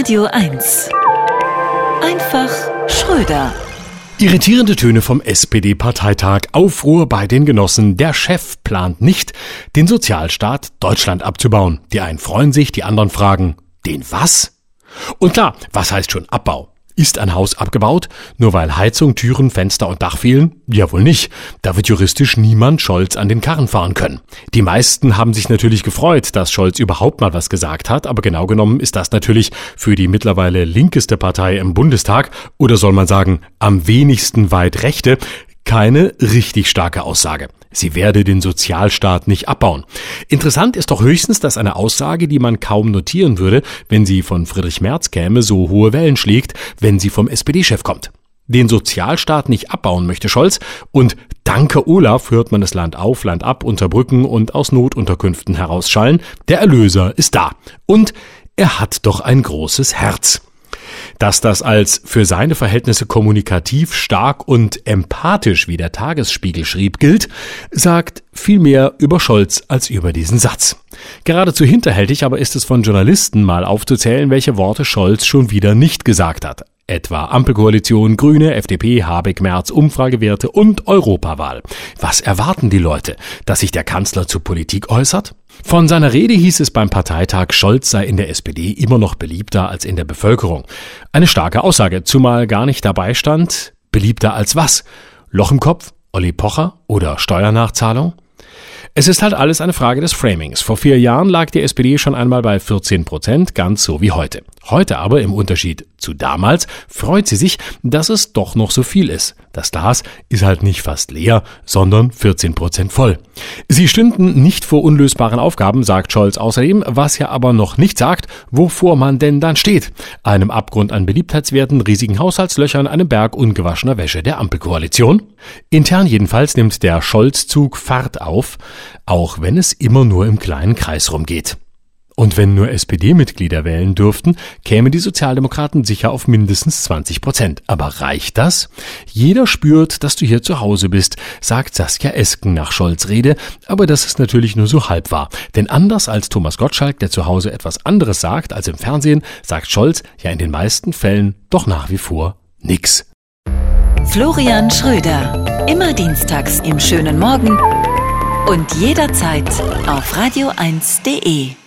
Radio 1. Einfach Schröder. Irritierende Töne vom SPD-Parteitag. Aufruhr bei den Genossen. Der Chef plant nicht, den Sozialstaat Deutschland abzubauen. Die einen freuen sich, die anderen fragen, den was? Und klar, was heißt schon Abbau? Ist ein Haus abgebaut, nur weil Heizung, Türen, Fenster und Dach fehlen? Ja wohl nicht. Da wird juristisch niemand Scholz an den Karren fahren können. Die meisten haben sich natürlich gefreut, dass Scholz überhaupt mal was gesagt hat, aber genau genommen ist das natürlich für die mittlerweile linkeste Partei im Bundestag oder soll man sagen am wenigsten weit rechte keine richtig starke Aussage. Sie werde den Sozialstaat nicht abbauen. Interessant ist doch höchstens, dass eine Aussage, die man kaum notieren würde, wenn sie von Friedrich Merz käme, so hohe Wellen schlägt, wenn sie vom SPD-Chef kommt. Den Sozialstaat nicht abbauen möchte Scholz und danke Olaf hört man das Land auf, Land ab, unter Brücken und aus Notunterkünften herausschallen. Der Erlöser ist da. Und er hat doch ein großes Herz. Dass das als für seine Verhältnisse kommunikativ stark und empathisch, wie der Tagesspiegel schrieb, gilt, sagt viel mehr über Scholz als über diesen Satz. Geradezu hinterhältig aber ist es von Journalisten mal aufzuzählen, welche Worte Scholz schon wieder nicht gesagt hat etwa Ampelkoalition, Grüne, FDP, Habeck, Merz, Umfragewerte und Europawahl. Was erwarten die Leute? Dass sich der Kanzler zur Politik äußert? Von seiner Rede hieß es beim Parteitag, Scholz sei in der SPD immer noch beliebter als in der Bevölkerung. Eine starke Aussage, zumal gar nicht dabei stand, beliebter als was? Loch im Kopf, Olli Pocher oder Steuernachzahlung? Es ist halt alles eine Frage des Framings. Vor vier Jahren lag die SPD schon einmal bei 14 Prozent, ganz so wie heute. Heute aber, im Unterschied zu damals, freut sie sich, dass es doch noch so viel ist. Das Glas ist halt nicht fast leer, sondern 14 Prozent voll. Sie stünden nicht vor unlösbaren Aufgaben, sagt Scholz außerdem, was ja aber noch nicht sagt, wovor man denn dann steht. Einem Abgrund an Beliebtheitswerten, riesigen Haushaltslöchern, einem Berg ungewaschener Wäsche der Ampelkoalition. Intern jedenfalls nimmt der Scholz-Zug Fahrt auf, auch wenn es immer nur im kleinen Kreis rumgeht. Und wenn nur SPD-Mitglieder wählen dürften, kämen die Sozialdemokraten sicher auf mindestens 20 Prozent. Aber reicht das? Jeder spürt, dass du hier zu Hause bist, sagt Saskia Esken nach Scholz Rede, aber das ist natürlich nur so halb wahr. Denn anders als Thomas Gottschalk, der zu Hause etwas anderes sagt als im Fernsehen, sagt Scholz ja in den meisten Fällen doch nach wie vor nix. Florian Schröder. Immer dienstags im schönen Morgen und jederzeit auf radio1.de.